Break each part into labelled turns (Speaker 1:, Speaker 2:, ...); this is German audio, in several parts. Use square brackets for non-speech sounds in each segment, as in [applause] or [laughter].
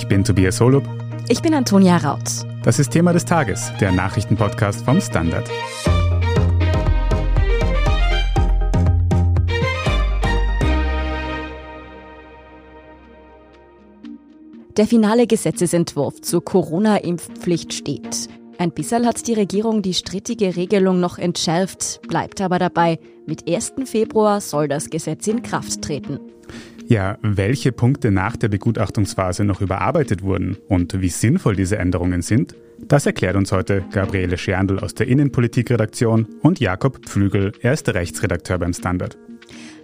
Speaker 1: Ich bin Tobias Holub.
Speaker 2: Ich bin Antonia Raut.
Speaker 1: Das ist Thema des Tages, der Nachrichtenpodcast vom Standard.
Speaker 2: Der finale Gesetzesentwurf zur Corona-Impfpflicht steht. Ein bisschen hat die Regierung die strittige Regelung noch entschärft, bleibt aber dabei, mit 1. Februar soll das Gesetz in Kraft treten.
Speaker 1: Ja, welche Punkte nach der Begutachtungsphase noch überarbeitet wurden und wie sinnvoll diese Änderungen sind, das erklärt uns heute Gabriele Scherndl aus der Innenpolitikredaktion und Jakob Pflügel, er ist Rechtsredakteur beim Standard.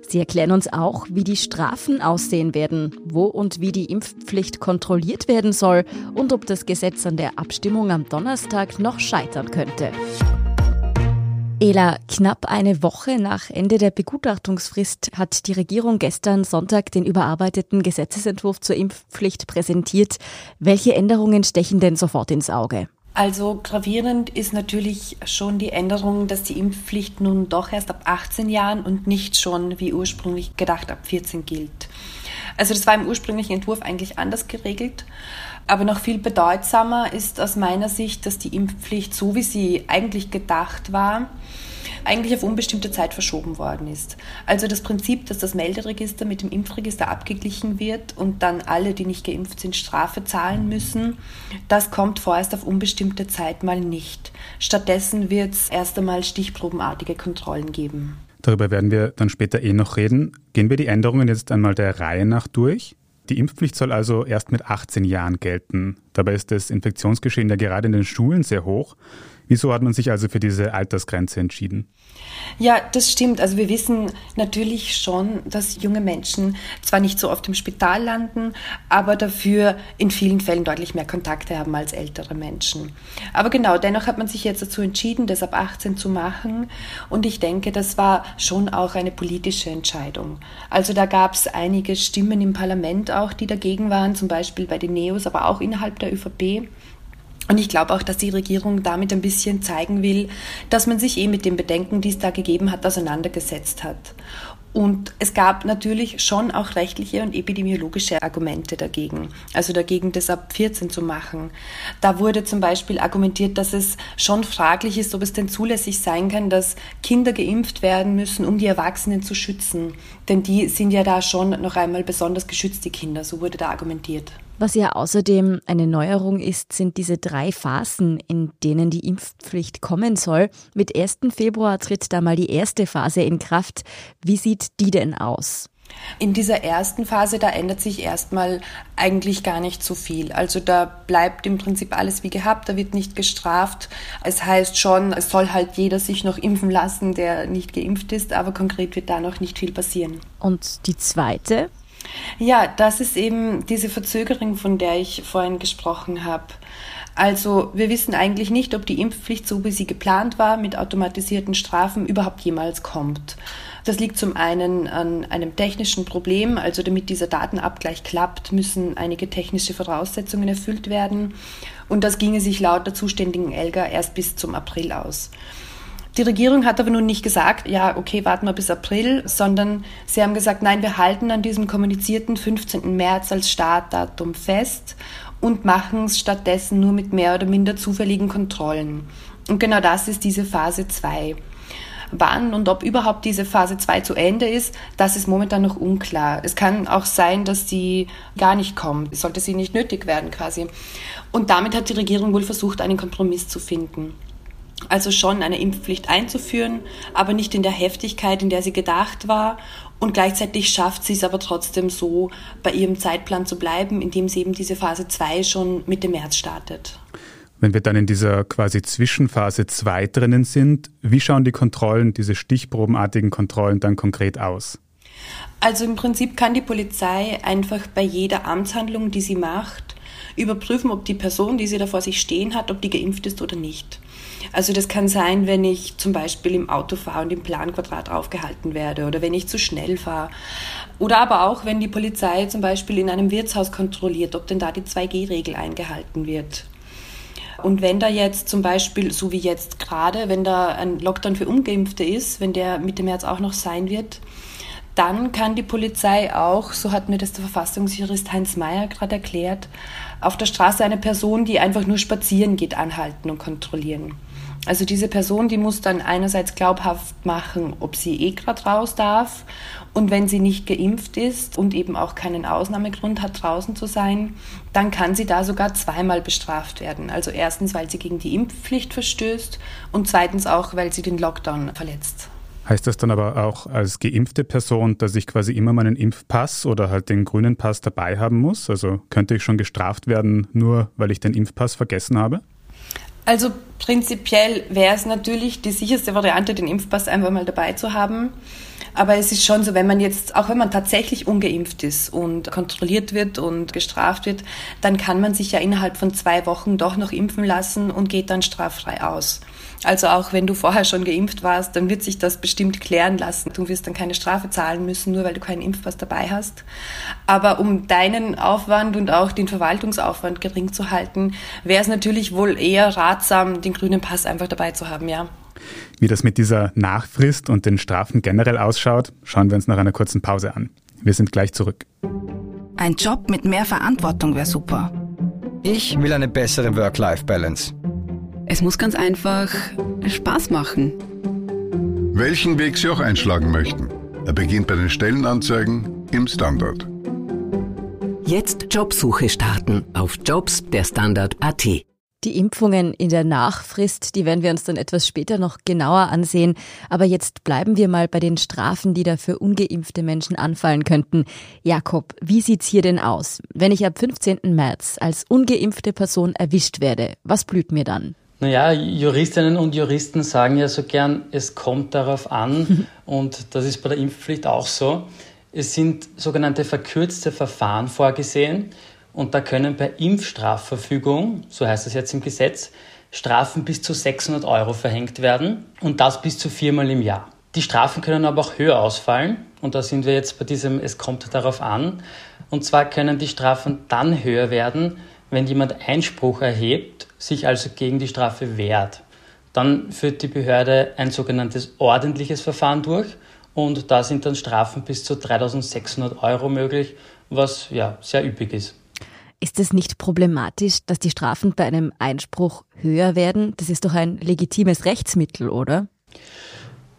Speaker 2: Sie erklären uns auch, wie die Strafen aussehen werden, wo und wie die Impfpflicht kontrolliert werden soll und ob das Gesetz an der Abstimmung am Donnerstag noch scheitern könnte. Ela, knapp eine Woche nach Ende der Begutachtungsfrist hat die Regierung gestern Sonntag den überarbeiteten Gesetzesentwurf zur Impfpflicht präsentiert. Welche Änderungen stechen denn sofort ins Auge?
Speaker 3: Also gravierend ist natürlich schon die Änderung, dass die Impfpflicht nun doch erst ab 18 Jahren und nicht schon wie ursprünglich gedacht ab 14 gilt. Also das war im ursprünglichen Entwurf eigentlich anders geregelt. Aber noch viel bedeutsamer ist aus meiner Sicht, dass die Impfpflicht, so wie sie eigentlich gedacht war, eigentlich auf unbestimmte Zeit verschoben worden ist. Also das Prinzip, dass das Melderegister mit dem Impfregister abgeglichen wird und dann alle, die nicht geimpft sind, Strafe zahlen müssen, das kommt vorerst auf unbestimmte Zeit mal nicht. Stattdessen wird es erst einmal stichprobenartige Kontrollen geben.
Speaker 1: Darüber werden wir dann später eh noch reden. Gehen wir die Änderungen jetzt einmal der Reihe nach durch. Die Impfpflicht soll also erst mit 18 Jahren gelten. Dabei ist das Infektionsgeschehen ja gerade in den Schulen sehr hoch. Wieso hat man sich also für diese Altersgrenze entschieden?
Speaker 3: Ja, das stimmt. Also wir wissen natürlich schon, dass junge Menschen zwar nicht so oft im Spital landen, aber dafür in vielen Fällen deutlich mehr Kontakte haben als ältere Menschen. Aber genau, dennoch hat man sich jetzt dazu entschieden, das ab 18 zu machen. Und ich denke, das war schon auch eine politische Entscheidung. Also da gab es einige Stimmen im Parlament auch, die dagegen waren, zum Beispiel bei den Neos, aber auch innerhalb der ÖVP. Und ich glaube auch, dass die Regierung damit ein bisschen zeigen will, dass man sich eh mit den Bedenken, die es da gegeben hat, auseinandergesetzt hat. Und es gab natürlich schon auch rechtliche und epidemiologische Argumente dagegen. Also dagegen, das ab 14 zu machen. Da wurde zum Beispiel argumentiert, dass es schon fraglich ist, ob es denn zulässig sein kann, dass Kinder geimpft werden müssen, um die Erwachsenen zu schützen. Denn die sind ja da schon noch einmal besonders geschützt, die Kinder. So wurde da argumentiert.
Speaker 2: Was ja außerdem eine Neuerung ist, sind diese drei Phasen, in denen die Impfpflicht kommen soll. Mit 1. Februar tritt da mal die erste Phase in Kraft. Wie sieht die denn aus?
Speaker 3: In dieser ersten Phase, da ändert sich erstmal eigentlich gar nicht so viel. Also da bleibt im Prinzip alles wie gehabt, da wird nicht gestraft. Es heißt schon, es soll halt jeder sich noch impfen lassen, der nicht geimpft ist, aber konkret wird da noch nicht viel passieren.
Speaker 2: Und die zweite?
Speaker 3: Ja, das ist eben diese Verzögerung, von der ich vorhin gesprochen habe. Also wir wissen eigentlich nicht, ob die Impfpflicht, so wie sie geplant war, mit automatisierten Strafen überhaupt jemals kommt. Das liegt zum einen an einem technischen Problem, also damit dieser Datenabgleich klappt, müssen einige technische Voraussetzungen erfüllt werden. Und das ginge sich laut der zuständigen ELGA erst bis zum April aus. Die Regierung hat aber nun nicht gesagt, ja, okay, warten wir bis April, sondern sie haben gesagt, nein, wir halten an diesem kommunizierten 15. März als Startdatum fest und machen es stattdessen nur mit mehr oder minder zufälligen Kontrollen. Und genau das ist diese Phase 2. Wann und ob überhaupt diese Phase 2 zu Ende ist, das ist momentan noch unklar. Es kann auch sein, dass sie gar nicht kommt. Sollte sie nicht nötig werden quasi. Und damit hat die Regierung wohl versucht, einen Kompromiss zu finden. Also schon eine Impfpflicht einzuführen, aber nicht in der Heftigkeit, in der sie gedacht war. Und gleichzeitig schafft sie es aber trotzdem so, bei ihrem Zeitplan zu bleiben, indem sie eben diese Phase 2 schon Mitte März startet.
Speaker 1: Wenn wir dann in dieser quasi Zwischenphase 2 drinnen sind, wie schauen die Kontrollen, diese stichprobenartigen Kontrollen dann konkret aus?
Speaker 3: Also im Prinzip kann die Polizei einfach bei jeder Amtshandlung, die sie macht, überprüfen, ob die Person, die sie da vor sich stehen hat, ob die geimpft ist oder nicht. Also das kann sein, wenn ich zum Beispiel im Auto fahre und im Planquadrat aufgehalten werde oder wenn ich zu schnell fahre. Oder aber auch, wenn die Polizei zum Beispiel in einem Wirtshaus kontrolliert, ob denn da die 2G-Regel eingehalten wird. Und wenn da jetzt zum Beispiel, so wie jetzt gerade, wenn da ein Lockdown für Ungeimpfte ist, wenn der Mitte März auch noch sein wird, dann kann die Polizei auch, so hat mir das der Verfassungsjurist Heinz Mayer gerade erklärt, auf der Straße eine Person, die einfach nur spazieren geht, anhalten und kontrollieren. Also diese Person, die muss dann einerseits glaubhaft machen, ob sie eh gerade raus darf und wenn sie nicht geimpft ist und eben auch keinen Ausnahmegrund hat, draußen zu sein, dann kann sie da sogar zweimal bestraft werden. Also erstens, weil sie gegen die Impfpflicht verstößt und zweitens auch, weil sie den Lockdown verletzt.
Speaker 1: Heißt das dann aber auch als geimpfte Person, dass ich quasi immer meinen Impfpass oder halt den grünen Pass dabei haben muss? Also könnte ich schon gestraft werden, nur weil ich den Impfpass vergessen habe?
Speaker 3: Also prinzipiell wäre es natürlich die sicherste Variante, den Impfpass einfach mal dabei zu haben. Aber es ist schon so, wenn man jetzt, auch wenn man tatsächlich ungeimpft ist und kontrolliert wird und gestraft wird, dann kann man sich ja innerhalb von zwei Wochen doch noch impfen lassen und geht dann straffrei aus. Also auch wenn du vorher schon geimpft warst, dann wird sich das bestimmt klären lassen. Du wirst dann keine Strafe zahlen müssen, nur weil du keinen Impfpass dabei hast. Aber um deinen Aufwand und auch den Verwaltungsaufwand gering zu halten, wäre es natürlich wohl eher ratsam, den grünen Pass einfach dabei zu haben, ja.
Speaker 1: Wie das mit dieser Nachfrist und den Strafen generell ausschaut, schauen wir uns nach einer kurzen Pause an. Wir sind gleich zurück.
Speaker 4: Ein Job mit mehr Verantwortung wäre super.
Speaker 5: Ich will eine bessere Work-Life-Balance.
Speaker 6: Es muss ganz einfach Spaß machen.
Speaker 7: Welchen Weg Sie auch einschlagen möchten. Er beginnt bei den Stellenanzeigen im Standard.
Speaker 8: Jetzt Jobsuche starten auf Jobs der Standard.at.
Speaker 2: Die Impfungen in der Nachfrist, die werden wir uns dann etwas später noch genauer ansehen. Aber jetzt bleiben wir mal bei den Strafen, die da für ungeimpfte Menschen anfallen könnten. Jakob, wie sieht's hier denn aus? Wenn ich ab 15. März als ungeimpfte Person erwischt werde, was blüht mir dann?
Speaker 9: Naja, Juristinnen und Juristen sagen ja so gern, es kommt darauf an. [laughs] und das ist bei der Impfpflicht auch so. Es sind sogenannte verkürzte Verfahren vorgesehen. Und da können bei Impfstrafverfügung, so heißt es jetzt im Gesetz, Strafen bis zu 600 Euro verhängt werden und das bis zu viermal im Jahr. Die Strafen können aber auch höher ausfallen und da sind wir jetzt bei diesem Es kommt darauf an. Und zwar können die Strafen dann höher werden, wenn jemand Einspruch erhebt, sich also gegen die Strafe wehrt. Dann führt die Behörde ein sogenanntes ordentliches Verfahren durch und da sind dann Strafen bis zu 3600 Euro möglich, was ja sehr üppig ist.
Speaker 2: Ist es nicht problematisch, dass die Strafen bei einem Einspruch höher werden? Das ist doch ein legitimes Rechtsmittel, oder?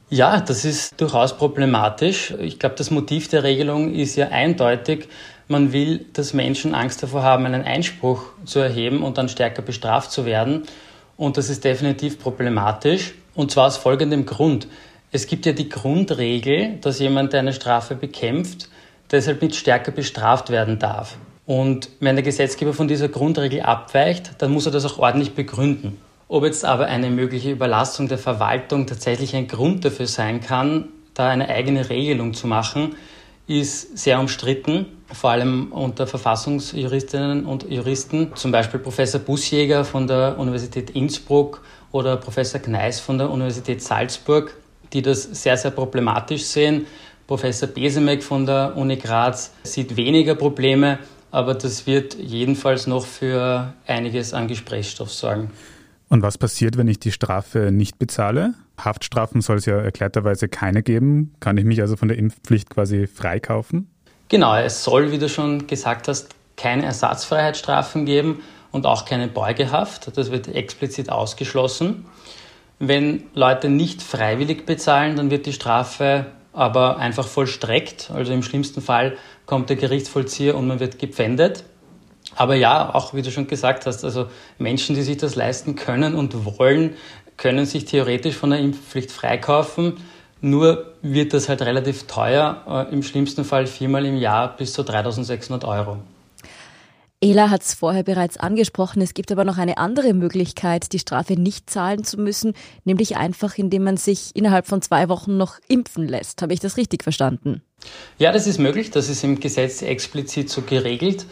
Speaker 9: Ja, das ist durchaus problematisch. Ich glaube, das Motiv der Regelung ist ja eindeutig. Man will, dass Menschen Angst davor haben, einen Einspruch zu erheben und dann stärker bestraft zu werden. Und das ist definitiv problematisch. Und zwar aus folgendem Grund. Es gibt ja die Grundregel, dass jemand, der eine Strafe bekämpft, deshalb nicht stärker bestraft werden darf. Und wenn der Gesetzgeber von dieser Grundregel abweicht, dann muss er das auch ordentlich begründen. Ob jetzt aber eine mögliche Überlastung der Verwaltung tatsächlich ein Grund dafür sein kann, da eine eigene Regelung zu machen, ist sehr umstritten, vor allem unter Verfassungsjuristinnen und Juristen, zum Beispiel Professor Busjäger von der Universität Innsbruck oder Professor Gneis von der Universität Salzburg, die das sehr, sehr problematisch sehen. Professor Besemek von der Uni Graz sieht weniger Probleme, aber das wird jedenfalls noch für einiges an Gesprächsstoff sorgen.
Speaker 1: Und was passiert, wenn ich die Strafe nicht bezahle? Haftstrafen soll es ja erklärterweise keine geben. Kann ich mich also von der Impfpflicht quasi freikaufen?
Speaker 9: Genau, es soll, wie du schon gesagt hast, keine Ersatzfreiheitsstrafen geben und auch keine Beugehaft. Das wird explizit ausgeschlossen. Wenn Leute nicht freiwillig bezahlen, dann wird die Strafe aber einfach vollstreckt. Also im schlimmsten Fall kommt der Gerichtsvollzieher und man wird gepfändet. Aber ja, auch wie du schon gesagt hast, also Menschen, die sich das leisten können und wollen, können sich theoretisch von der Impfpflicht freikaufen. Nur wird das halt relativ teuer, äh, im schlimmsten Fall viermal im Jahr bis zu 3600 Euro.
Speaker 2: Ela hat es vorher bereits angesprochen. Es gibt aber noch eine andere Möglichkeit, die Strafe nicht zahlen zu müssen, nämlich einfach, indem man sich innerhalb von zwei Wochen noch impfen lässt. Habe ich das richtig verstanden?
Speaker 9: Ja, das ist möglich. Das ist im Gesetz explizit so geregelt.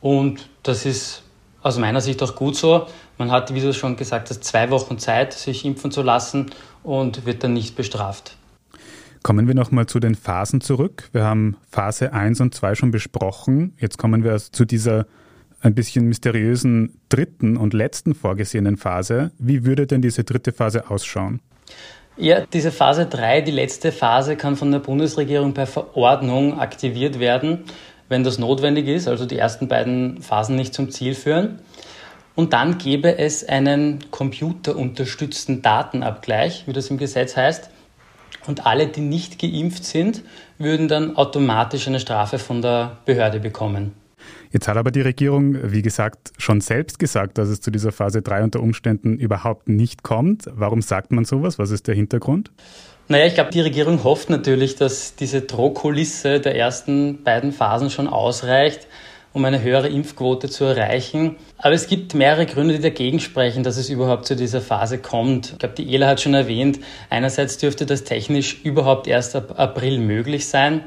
Speaker 9: Und das ist aus meiner Sicht auch gut so. Man hat, wie du schon gesagt hast, zwei Wochen Zeit, sich impfen zu lassen und wird dann nicht bestraft.
Speaker 1: Kommen wir nochmal zu den Phasen zurück. Wir haben Phase 1 und 2 schon besprochen. Jetzt kommen wir zu dieser ein bisschen mysteriösen dritten und letzten vorgesehenen Phase. Wie würde denn diese dritte Phase ausschauen?
Speaker 9: Ja, diese Phase 3, die letzte Phase, kann von der Bundesregierung per Verordnung aktiviert werden, wenn das notwendig ist, also die ersten beiden Phasen nicht zum Ziel führen. Und dann gäbe es einen computerunterstützten Datenabgleich, wie das im Gesetz heißt. Und alle, die nicht geimpft sind, würden dann automatisch eine Strafe von der Behörde bekommen.
Speaker 1: Jetzt hat aber die Regierung, wie gesagt, schon selbst gesagt, dass es zu dieser Phase 3 unter Umständen überhaupt nicht kommt. Warum sagt man sowas? Was ist der Hintergrund?
Speaker 9: Naja, ich glaube, die Regierung hofft natürlich, dass diese Drohkulisse der ersten beiden Phasen schon ausreicht, um eine höhere Impfquote zu erreichen. Aber es gibt mehrere Gründe, die dagegen sprechen, dass es überhaupt zu dieser Phase kommt. Ich glaube, die Ela hat schon erwähnt, einerseits dürfte das technisch überhaupt erst ab April möglich sein.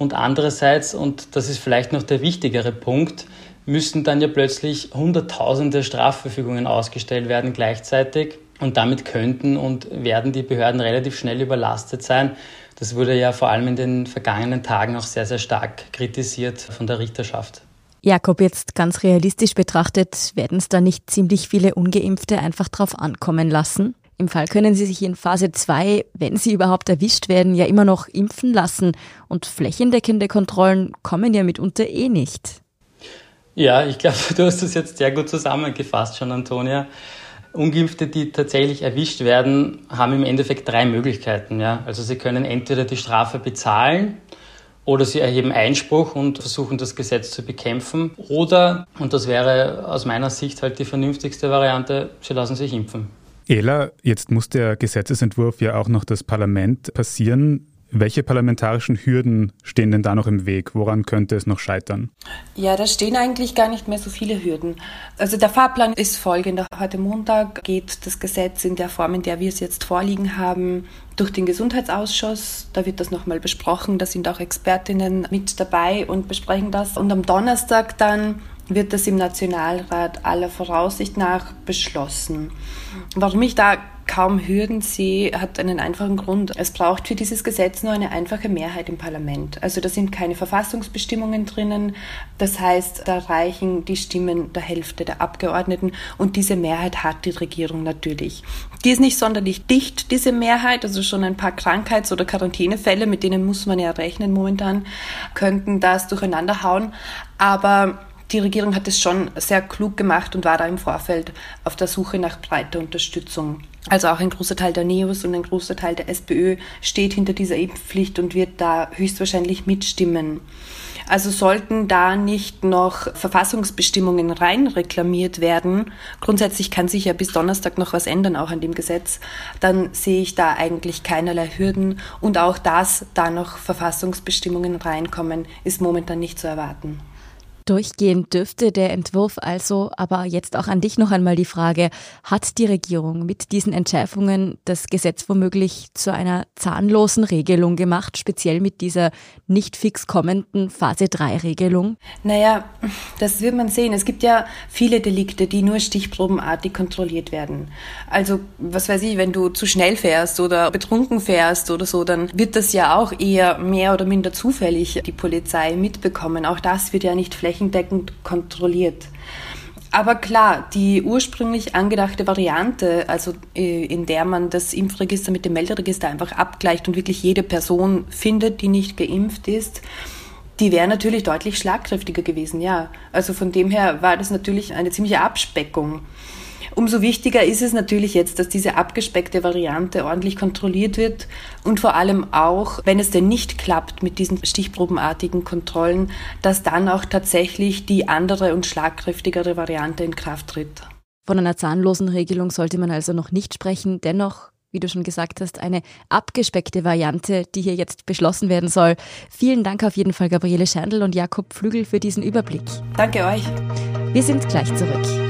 Speaker 9: Und andererseits, und das ist vielleicht noch der wichtigere Punkt, müssen dann ja plötzlich Hunderttausende Strafverfügungen ausgestellt werden gleichzeitig. Und damit könnten und werden die Behörden relativ schnell überlastet sein. Das wurde ja vor allem in den vergangenen Tagen auch sehr, sehr stark kritisiert von der Richterschaft.
Speaker 2: Jakob, jetzt ganz realistisch betrachtet, werden es da nicht ziemlich viele ungeimpfte einfach drauf ankommen lassen? Im Fall können Sie sich in Phase 2, wenn Sie überhaupt erwischt werden, ja immer noch impfen lassen und flächendeckende Kontrollen kommen ja mitunter eh nicht.
Speaker 9: Ja, ich glaube, [laughs] du hast das jetzt sehr gut zusammengefasst schon, Antonia. Ungeimpfte, die tatsächlich erwischt werden, haben im Endeffekt drei Möglichkeiten. Ja? Also sie können entweder die Strafe bezahlen, oder sie erheben Einspruch und versuchen das Gesetz zu bekämpfen. Oder, und das wäre aus meiner Sicht halt die vernünftigste Variante, sie lassen sich impfen.
Speaker 1: Ela, jetzt muss der Gesetzesentwurf ja auch noch das Parlament passieren. Welche parlamentarischen Hürden stehen denn da noch im Weg? Woran könnte es noch scheitern?
Speaker 3: Ja, da stehen eigentlich gar nicht mehr so viele Hürden. Also der Fahrplan ist folgender. Heute Montag geht das Gesetz in der Form, in der wir es jetzt vorliegen haben, durch den Gesundheitsausschuss. Da wird das nochmal besprochen. Da sind auch Expertinnen mit dabei und besprechen das. Und am Donnerstag dann wird das im Nationalrat aller Voraussicht nach beschlossen. Warum ich da kaum Hürden sehe, hat einen einfachen Grund. Es braucht für dieses Gesetz nur eine einfache Mehrheit im Parlament. Also da sind keine Verfassungsbestimmungen drinnen. Das heißt, da reichen die Stimmen der Hälfte der Abgeordneten und diese Mehrheit hat die Regierung natürlich. Die ist nicht sonderlich dicht, diese Mehrheit, also schon ein paar Krankheits- oder Quarantänefälle, mit denen muss man ja rechnen momentan, könnten das durcheinander hauen. Aber die Regierung hat es schon sehr klug gemacht und war da im Vorfeld auf der Suche nach breiter Unterstützung. Also auch ein großer Teil der NEOS und ein großer Teil der SPÖ steht hinter dieser Impfpflicht und wird da höchstwahrscheinlich mitstimmen. Also sollten da nicht noch Verfassungsbestimmungen rein reklamiert werden, grundsätzlich kann sich ja bis Donnerstag noch was ändern, auch an dem Gesetz, dann sehe ich da eigentlich keinerlei Hürden und auch dass da noch Verfassungsbestimmungen reinkommen, ist momentan nicht zu erwarten.
Speaker 2: Durchgehen dürfte der Entwurf also, aber jetzt auch an dich noch einmal die Frage, hat die Regierung mit diesen Entschärfungen das Gesetz womöglich zu einer zahnlosen Regelung gemacht, speziell mit dieser nicht fix kommenden Phase 3 Regelung?
Speaker 3: Naja, das wird man sehen. Es gibt ja viele Delikte, die nur stichprobenartig kontrolliert werden. Also, was weiß ich, wenn du zu schnell fährst oder betrunken fährst oder so, dann wird das ja auch eher mehr oder minder zufällig die Polizei mitbekommen. Auch das wird ja nicht flächendeckend flächendeckend kontrolliert. Aber klar, die ursprünglich angedachte Variante, also äh, in der man das Impfregister mit dem Melderegister einfach abgleicht und wirklich jede Person findet, die nicht geimpft ist, die wäre natürlich deutlich schlagkräftiger gewesen, ja. Also von dem her war das natürlich eine ziemliche Abspeckung. Umso wichtiger ist es natürlich jetzt, dass diese abgespeckte Variante ordentlich kontrolliert wird und vor allem auch, wenn es denn nicht klappt mit diesen stichprobenartigen Kontrollen, dass dann auch tatsächlich die andere und schlagkräftigere Variante in Kraft tritt.
Speaker 2: Von einer zahnlosen Regelung sollte man also noch nicht sprechen. Dennoch wie du schon gesagt hast, eine abgespeckte Variante, die hier jetzt beschlossen werden soll. Vielen Dank auf jeden Fall, Gabriele Scherndl und Jakob Flügel, für diesen Überblick.
Speaker 3: Danke euch.
Speaker 2: Wir sind gleich zurück.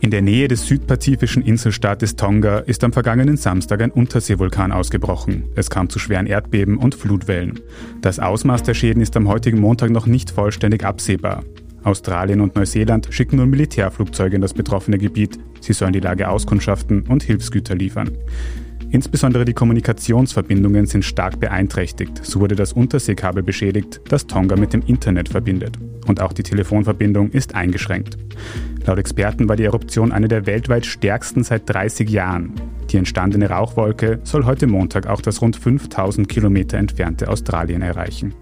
Speaker 1: In der Nähe des südpazifischen Inselstaates Tonga ist am vergangenen Samstag ein Unterseevulkan ausgebrochen. Es kam zu schweren Erdbeben und Flutwellen. Das Ausmaß der Schäden ist am heutigen Montag noch nicht vollständig absehbar. Australien und Neuseeland schicken nun Militärflugzeuge in das betroffene Gebiet. Sie sollen die Lage auskundschaften und Hilfsgüter liefern. Insbesondere die Kommunikationsverbindungen sind stark beeinträchtigt. So wurde das Unterseekabel beschädigt, das Tonga mit dem Internet verbindet. Und auch die Telefonverbindung ist eingeschränkt. Laut Experten war die Eruption eine der weltweit stärksten seit 30 Jahren. Die entstandene Rauchwolke soll heute Montag auch das rund 5000 Kilometer entfernte Australien erreichen.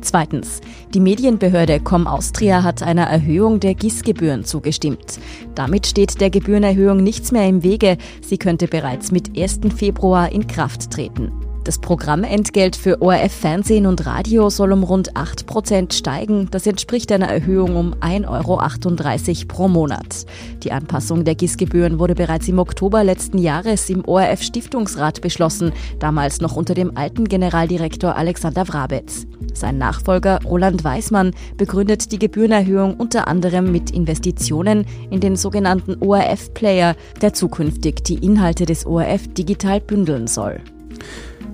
Speaker 2: Zweitens. Die Medienbehörde Com Austria hat einer Erhöhung der GIS-Gebühren zugestimmt. Damit steht der Gebührenerhöhung nichts mehr im Wege. Sie könnte bereits mit 1. Februar in Kraft treten. Das Programmentgelt für ORF Fernsehen und Radio soll um rund 8 Prozent steigen. Das entspricht einer Erhöhung um 1,38 Euro pro Monat. Die Anpassung der GIS-Gebühren wurde bereits im Oktober letzten Jahres im ORF Stiftungsrat beschlossen, damals noch unter dem alten Generaldirektor Alexander Wrabetz. Sein Nachfolger Roland Weismann begründet die Gebührenerhöhung unter anderem mit Investitionen in den sogenannten ORF-Player, der zukünftig die Inhalte des ORF digital bündeln soll.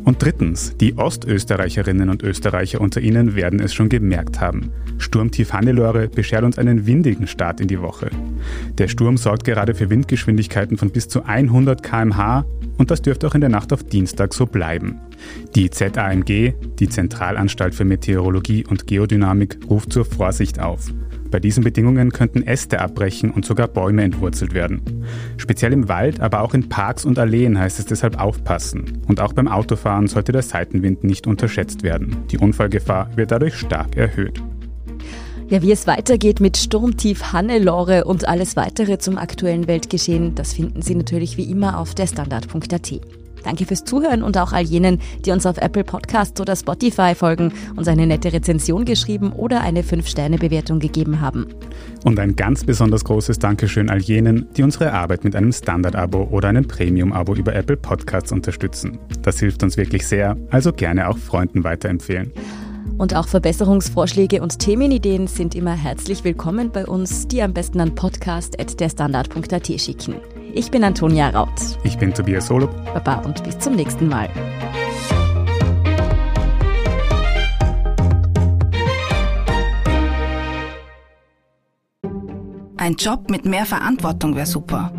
Speaker 1: Und drittens, die Ostösterreicherinnen und Österreicher unter Ihnen werden es schon gemerkt haben. Sturmtief Hannelore beschert uns einen windigen Start in die Woche. Der Sturm sorgt gerade für Windgeschwindigkeiten von bis zu 100 km/h und das dürfte auch in der Nacht auf Dienstag so bleiben. Die ZAMG, die Zentralanstalt für Meteorologie und Geodynamik, ruft zur Vorsicht auf. Bei diesen Bedingungen könnten Äste abbrechen und sogar Bäume entwurzelt werden. Speziell im Wald, aber auch in Parks und Alleen heißt es deshalb aufpassen. Und auch beim Autofahren sollte der Seitenwind nicht unterschätzt werden. Die Unfallgefahr wird dadurch stark erhöht.
Speaker 2: Ja, wie es weitergeht mit Sturmtief Hannelore und alles weitere zum aktuellen Weltgeschehen, das finden Sie natürlich wie immer auf der Standard.at. Danke fürs Zuhören und auch all jenen, die uns auf Apple Podcasts oder Spotify folgen, uns eine nette Rezension geschrieben oder eine 5-Sterne-Bewertung gegeben haben.
Speaker 1: Und ein ganz besonders großes Dankeschön all jenen, die unsere Arbeit mit einem Standard-Abo oder einem Premium-Abo über Apple Podcasts unterstützen. Das hilft uns wirklich sehr, also gerne auch Freunden weiterempfehlen.
Speaker 2: Und auch Verbesserungsvorschläge und Themenideen sind immer herzlich willkommen bei uns, die am besten an podcast.derstandard.at schicken. Ich bin Antonia Raut.
Speaker 1: Ich bin Tobias Holub.
Speaker 2: Baba und bis zum nächsten Mal.
Speaker 4: Ein Job mit mehr Verantwortung wäre super.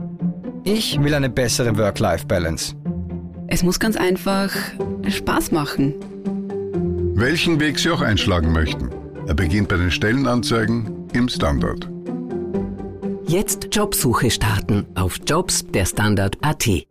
Speaker 5: Ich will eine bessere Work-Life-Balance.
Speaker 6: Es muss ganz einfach Spaß machen.
Speaker 7: Welchen Weg Sie auch einschlagen möchten. Er beginnt bei den Stellenanzeigen im Standard.
Speaker 8: Jetzt Jobsuche starten auf Jobs der Standard.at.